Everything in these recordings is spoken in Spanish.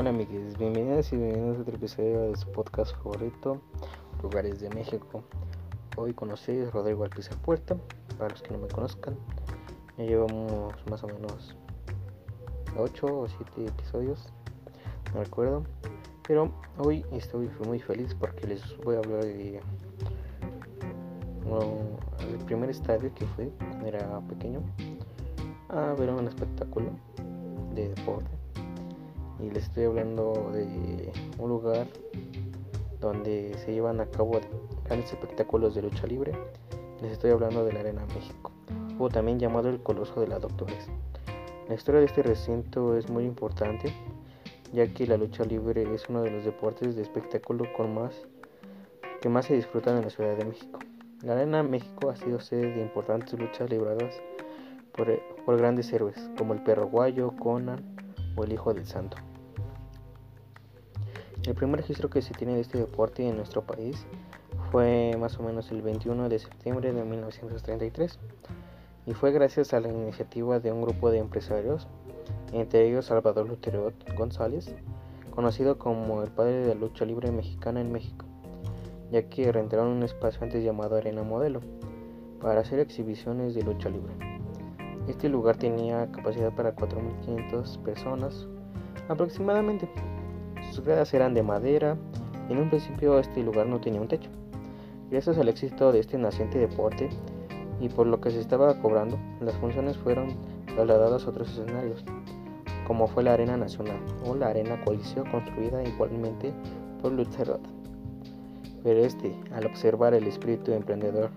Hola amigos, bienvenidos y bienvenidos a otro episodio de su podcast favorito, Lugares de México. Hoy con ustedes Rodrigo Alpizar Puerta, para los que no me conozcan. Ya llevamos más o menos 8 o 7 episodios, no recuerdo. Pero hoy estoy muy feliz porque les voy a hablar de primer estadio que fue, era pequeño, a ver un espectáculo de deporte y les estoy hablando de un lugar donde se llevan a cabo grandes espectáculos de lucha libre. Les estoy hablando de la Arena México, o también llamado el Coloso de la Doctores. La historia de este recinto es muy importante, ya que la lucha libre es uno de los deportes de espectáculo con más que más se disfrutan en la Ciudad de México. La Arena México ha sido sede de importantes luchas libradas por, por grandes héroes como el Perro Guayo, Conan o el Hijo del Santo. El primer registro que se tiene de este deporte en nuestro país fue más o menos el 21 de septiembre de 1933 y fue gracias a la iniciativa de un grupo de empresarios, entre ellos Salvador Lutero González, conocido como el padre de la lucha libre mexicana en México, ya que rentaron un espacio antes llamado Arena Modelo para hacer exhibiciones de lucha libre. Este lugar tenía capacidad para 4.500 personas aproximadamente. Sus gradas eran de madera y en un principio este lugar no tenía un techo. Gracias al éxito de este naciente deporte y por lo que se estaba cobrando, las funciones fueron trasladadas a otros escenarios, como fue la Arena Nacional o la Arena Coliseo construida igualmente por Lutzerot. Pero este, al observar el espíritu emprendedor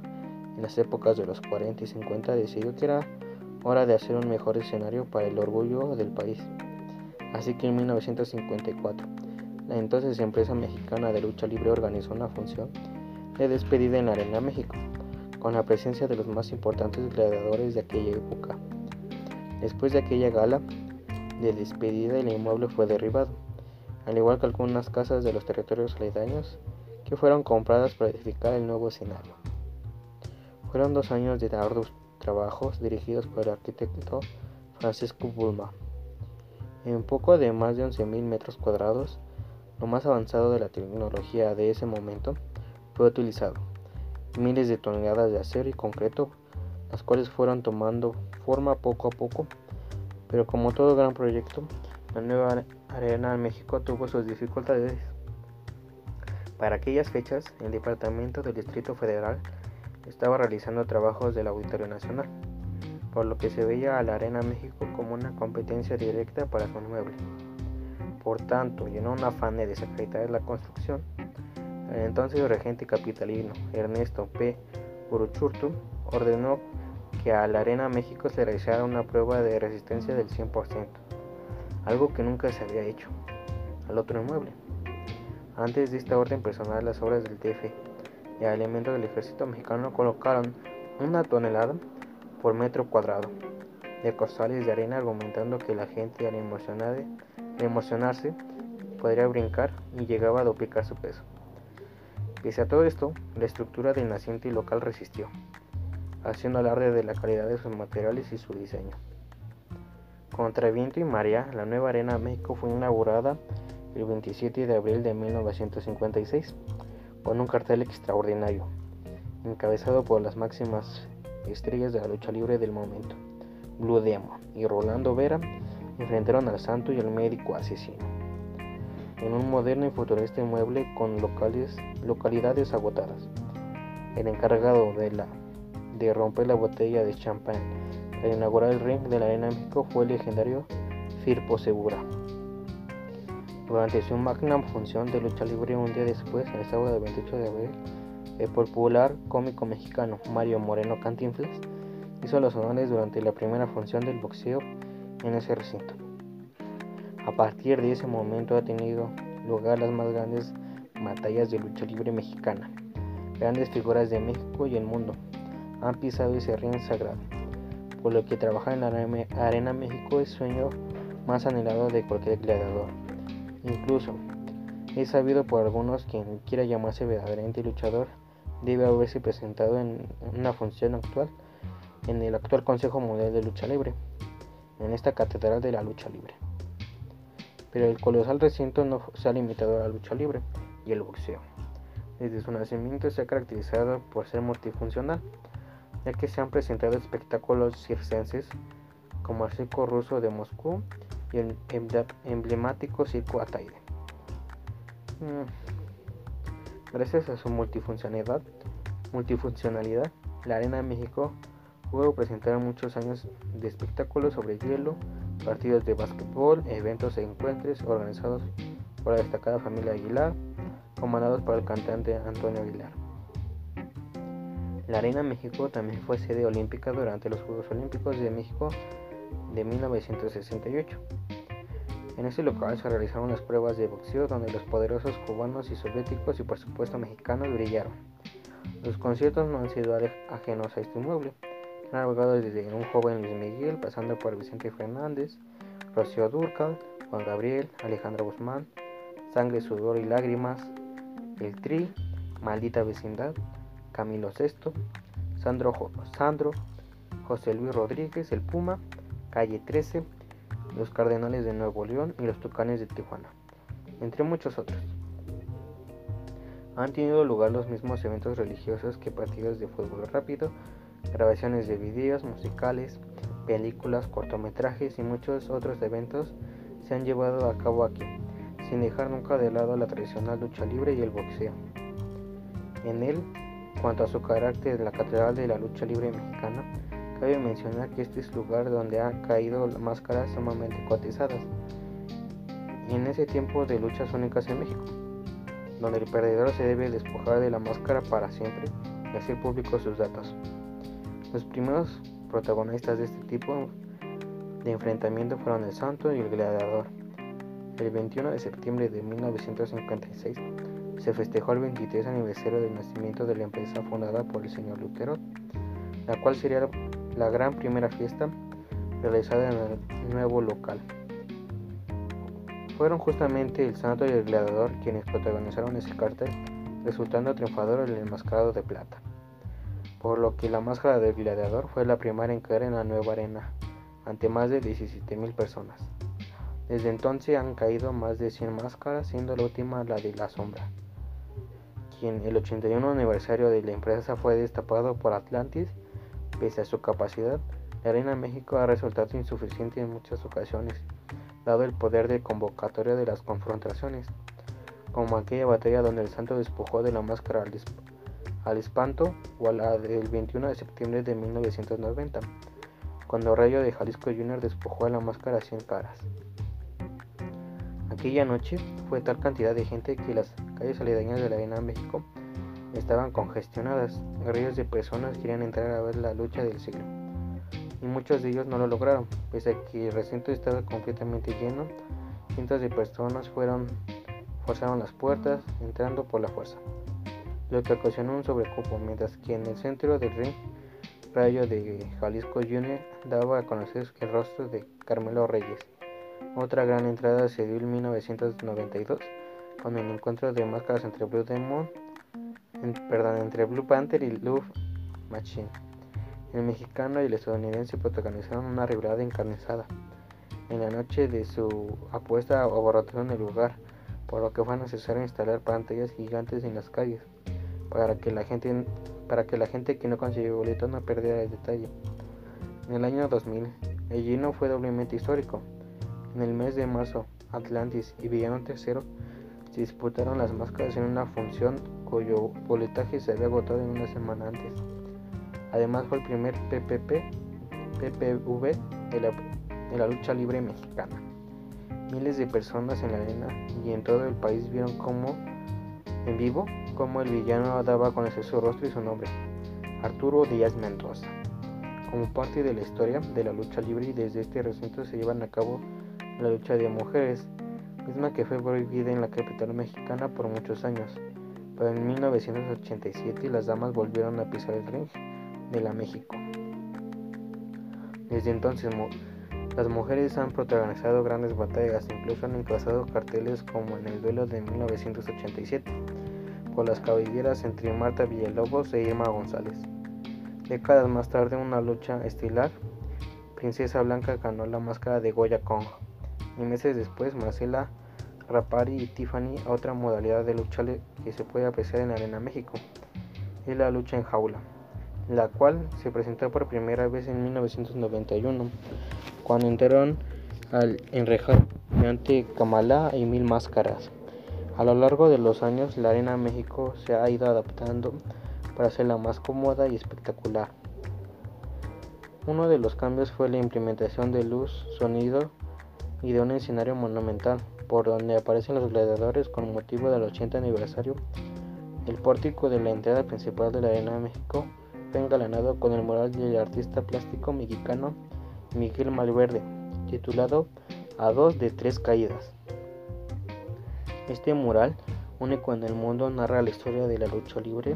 en las épocas de los 40 y 50, decidió que era hora de hacer un mejor escenario para el orgullo del país. Así que en 1954, la entonces empresa mexicana de lucha libre organizó una función de despedida en la Arena México, con la presencia de los más importantes gladiadores de aquella época. Después de aquella gala de despedida, el inmueble fue derribado, al igual que algunas casas de los territorios aledaños que fueron compradas para edificar el nuevo escenario. Fueron dos años de arduos trabajos dirigidos por el arquitecto Francisco Bulma. En poco de más de 11.000 metros cuadrados, lo más avanzado de la tecnología de ese momento fue utilizado. Miles de toneladas de acero y concreto, las cuales fueron tomando forma poco a poco, pero como todo gran proyecto, la nueva arena en México tuvo sus dificultades. Para aquellas fechas, el Departamento del Distrito Federal estaba realizando trabajos del Auditorio Nacional por lo que se veía a la Arena México como una competencia directa para su inmueble. Por tanto, y en un afán de desacreditar la construcción, el entonces regente capitalino Ernesto P. Uruchurtu ordenó que a la Arena México se realizara una prueba de resistencia del 100%, algo que nunca se había hecho al otro inmueble. Antes de esta orden personal, las obras del DF y elementos del ejército mexicano colocaron una tonelada por metro cuadrado de costales de arena argumentando que la gente al emocionarse podría brincar y llegaba a duplicar su peso. Pese a todo esto, la estructura del naciente local resistió, haciendo alarde de la calidad de sus materiales y su diseño. Contra viento y marea, la nueva Arena México fue inaugurada el 27 de abril de 1956 con un cartel extraordinario, encabezado por las máximas estrellas de la lucha libre del momento, Blue Demon y Rolando Vera, enfrentaron al santo y al médico asesino. En un moderno y futurista inmueble con locales, localidades agotadas. El encargado de, la, de romper la botella de champán para inaugurar el ring de la Arena México fue el legendario Firpo Segura. Durante su magna función de lucha libre un día después, el sábado del 28 de abril, el popular cómico mexicano Mario Moreno Cantinflas hizo los honores durante la primera función del boxeo en ese recinto. A partir de ese momento ha tenido lugar las más grandes batallas de lucha libre mexicana. Grandes figuras de México y el mundo han pisado ese ring sagrado, por lo que trabajar en la Arena México es sueño más anhelado de cualquier gladiador. Incluso es sabido por algunos quien quiera llamarse verdaderamente luchador debe haberse presentado en una función actual en el actual Consejo Mundial de Lucha Libre, en esta Catedral de la Lucha Libre. pero el colosal recinto no se ha limitado a la lucha libre y el boxeo. Desde su nacimiento se ha caracterizado por ser multifuncional, ya que se han presentado espectáculos circenses como el circo ruso de Moscú y el emblemático circo Ataide. Mm. Gracias a su multifuncionalidad, multifuncionalidad, la Arena de México pudo presentar muchos años de espectáculos sobre hielo, partidos de básquetbol, eventos e encuentros organizados por la destacada familia Aguilar, comandados por el cantante Antonio Aguilar. La Arena México también fue sede olímpica durante los Juegos Olímpicos de México de 1968. En ese local se realizaron las pruebas de boxeo donde los poderosos cubanos y soviéticos y por supuesto mexicanos brillaron. Los conciertos no han sido ajenos a este inmueble. Han albergado desde un joven Luis Miguel, pasando por Vicente Fernández, Rocío Durcal, Juan Gabriel, Alejandro Guzmán, Sangre, Sudor y Lágrimas, El Tri, Maldita Vecindad, Camilo VI, Sandro, Sandro, José Luis Rodríguez, El Puma, Calle 13, los Cardenales de Nuevo León y los Tucanes de Tijuana, entre muchos otros. Han tenido lugar los mismos eventos religiosos que partidos de fútbol rápido, grabaciones de videos musicales, películas, cortometrajes y muchos otros eventos se han llevado a cabo aquí, sin dejar nunca de lado la tradicional lucha libre y el boxeo. En él, cuanto a su carácter, la Catedral de la Lucha Libre Mexicana Cabe mencionar que este es el lugar donde han caído máscaras sumamente cotizadas en ese tiempo de luchas únicas en México, donde el perdedor se debe despojar de la máscara para siempre y hacer públicos sus datos. Los primeros protagonistas de este tipo de enfrentamiento fueron el Santo y el Gladiador. El 21 de septiembre de 1956 se festejó el 23 aniversario del nacimiento de la empresa fundada por el señor Lutero, la cual sería la gran primera fiesta realizada en el nuevo local. Fueron justamente el Santo y el Gladiador quienes protagonizaron ese cartel, resultando triunfador el enmascarado de plata, por lo que la máscara del Gladiador fue la primera en caer en la nueva arena, ante más de 17.000 personas. Desde entonces han caído más de 100 máscaras, siendo la última la de la sombra, quien el 81 aniversario de la empresa fue destapado por Atlantis Pese a su capacidad, la Arena México ha resultado insuficiente en muchas ocasiones, dado el poder de convocatoria de las confrontaciones, como aquella batalla donde el santo despojó de la máscara al, espanto o a la del 21 de septiembre de 1990, cuando Rayo de Jalisco Jr. despojó a la máscara a 100 caras. Aquella noche fue tal cantidad de gente que las calles aledañas de la Arena México estaban congestionadas. Ríos de personas querían entrar a ver la lucha del siglo. Y muchos de ellos no lo lograron, pese a que el recinto estaba completamente lleno. Cientos de personas fueron, forzaron las puertas, entrando por la fuerza, lo que ocasionó un sobrecupo, mientras que en el centro del ring, Rayo de Jalisco Jr. daba a conocer el rostro de Carmelo Reyes. Otra gran entrada se dio en 1992, con el encuentro de máscaras entre Blue Demon perdón, entre Blue Panther y Love Machine. El mexicano y el estadounidense protagonizaron una rivalidad encarnizada. En la noche de su apuesta abarrotaron el lugar, por lo que fue necesario instalar pantallas gigantes en las calles para que la gente, para que, la gente que no consiguió boleto no perdiera el detalle. En el año 2000, el lleno fue doblemente histórico. En el mes de marzo, Atlantis y Villano III se disputaron las máscaras en una función cuyo boletaje se había agotado en una semana antes. Además fue el primer PPP, PPV la, de la lucha libre mexicana. Miles de personas en la arena y en todo el país vieron cómo, en vivo, cómo el villano daba a conocer su rostro y su nombre, Arturo Díaz Mendoza. Como parte de la historia de la lucha libre y desde este recinto se llevan a cabo la lucha de mujeres, misma que fue prohibida en la capital mexicana por muchos años pero en 1987 las damas volvieron a pisar el ring de la México. Desde entonces las mujeres han protagonizado grandes batallas, incluso han enclazado carteles como en el duelo de 1987 por las caballeras entre Marta Villalobos e Irma González. Décadas más tarde, una lucha estelar, Princesa Blanca ganó la máscara de Goya Kong y meses después Marcela Rapari y Tiffany otra modalidad de lucha que se puede apreciar en Arena México, es la lucha en jaula, la cual se presentó por primera vez en 1991, cuando entraron al enrejar ante Kamala y Mil Máscaras. A lo largo de los años, la Arena México se ha ido adaptando para hacerla más cómoda y espectacular. Uno de los cambios fue la implementación de luz, sonido y de un escenario monumental, por donde aparecen los gladiadores con motivo del 80 aniversario. El pórtico de la entrada principal de la Arena México fue engalanado con el mural del artista plástico mexicano Miguel Malverde, titulado A dos de tres caídas. Este mural, único en el mundo, narra la historia de la lucha libre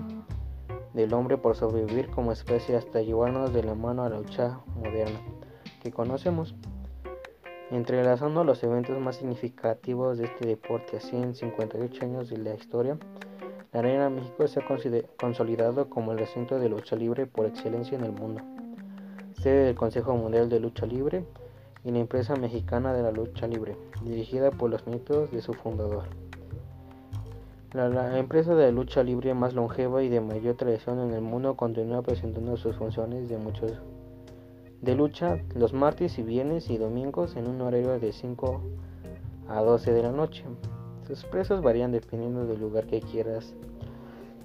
del hombre por sobrevivir como especie hasta llevarnos de la mano a la lucha moderna que conocemos. Entrelazando los eventos más significativos de este deporte así en 58 años de la historia, la Arena México se ha consolidado como el recinto de lucha libre por excelencia en el mundo, sede del Consejo Mundial de Lucha Libre y la empresa mexicana de la lucha libre, dirigida por los nietos de su fundador. La, empresa de lucha libre más longeva y de mayor tradición en el mundo continúa presentando sus funciones de muchos de lucha los martes y viernes y domingos en un horario de 5 a 12 de la noche. Sus precios varían dependiendo del lugar que quieras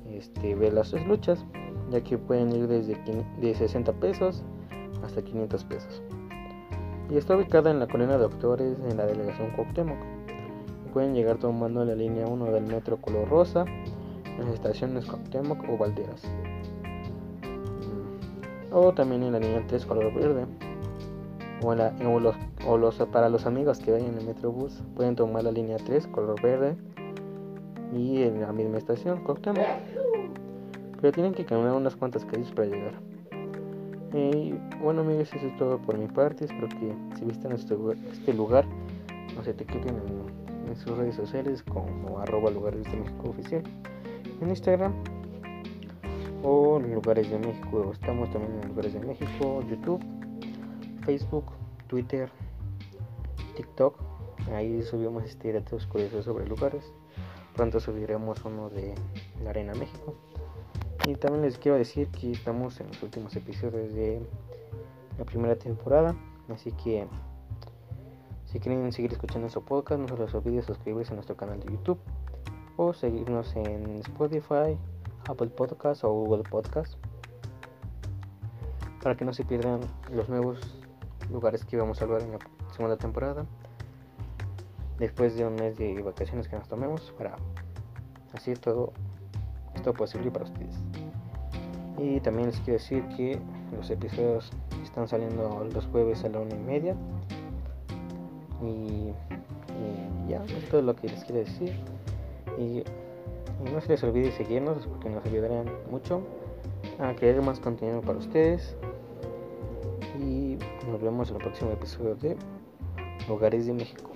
este, ver las luchas, ya que pueden ir desde de 60 pesos hasta 500 pesos y está ubicada en la colonia de Doctores en la delegación Cuauhtémoc. Pueden llegar tomando la línea 1 del metro color rosa en las estaciones Cuauhtémoc o Valderas. Mm. O también en la línea 3 color verde. O, los, para los amigos que vayan en el metrobús pueden tomar la línea 3 color verde y en la misma estación Cuauhtémoc. Pero tienen que caminar unas cuantas calles para llegar. Y bueno amigos, eso es todo por mi parte. Espero que si visitan este, este lugar, no se te quiten en, sus redes sociales como arroba lugares de México oficial en Instagram o lugares de México. Estamos también en lugares de México, YouTube, Facebook, Twitter, TikTok. Ahí subimos este datos curiosos sobre lugares. Pronto subiremos uno de la Arena México. Y también les quiero decir que estamos en los últimos episodios de la primera temporada. Así que si quieren seguir escuchando nuestro podcast, no se les olvide suscribirse a nuestro canal de YouTube o seguirnos en Spotify, Apple Podcasts o Google Podcasts para que no se pierdan los nuevos lugares que vamos a hablar en la segunda temporada después de un mes de vacaciones que nos tomemos para así todo esto posible para ustedes. Y también les quiero decir que los episodios están saliendo los jueves a la una y media. Y, ya, esto es lo que les quiero decir. Y, no se les olvide seguirnos porque nos ayudarán mucho a crear más contenido para ustedes. Y nos vemos en el próximo episodio de Hogares de México.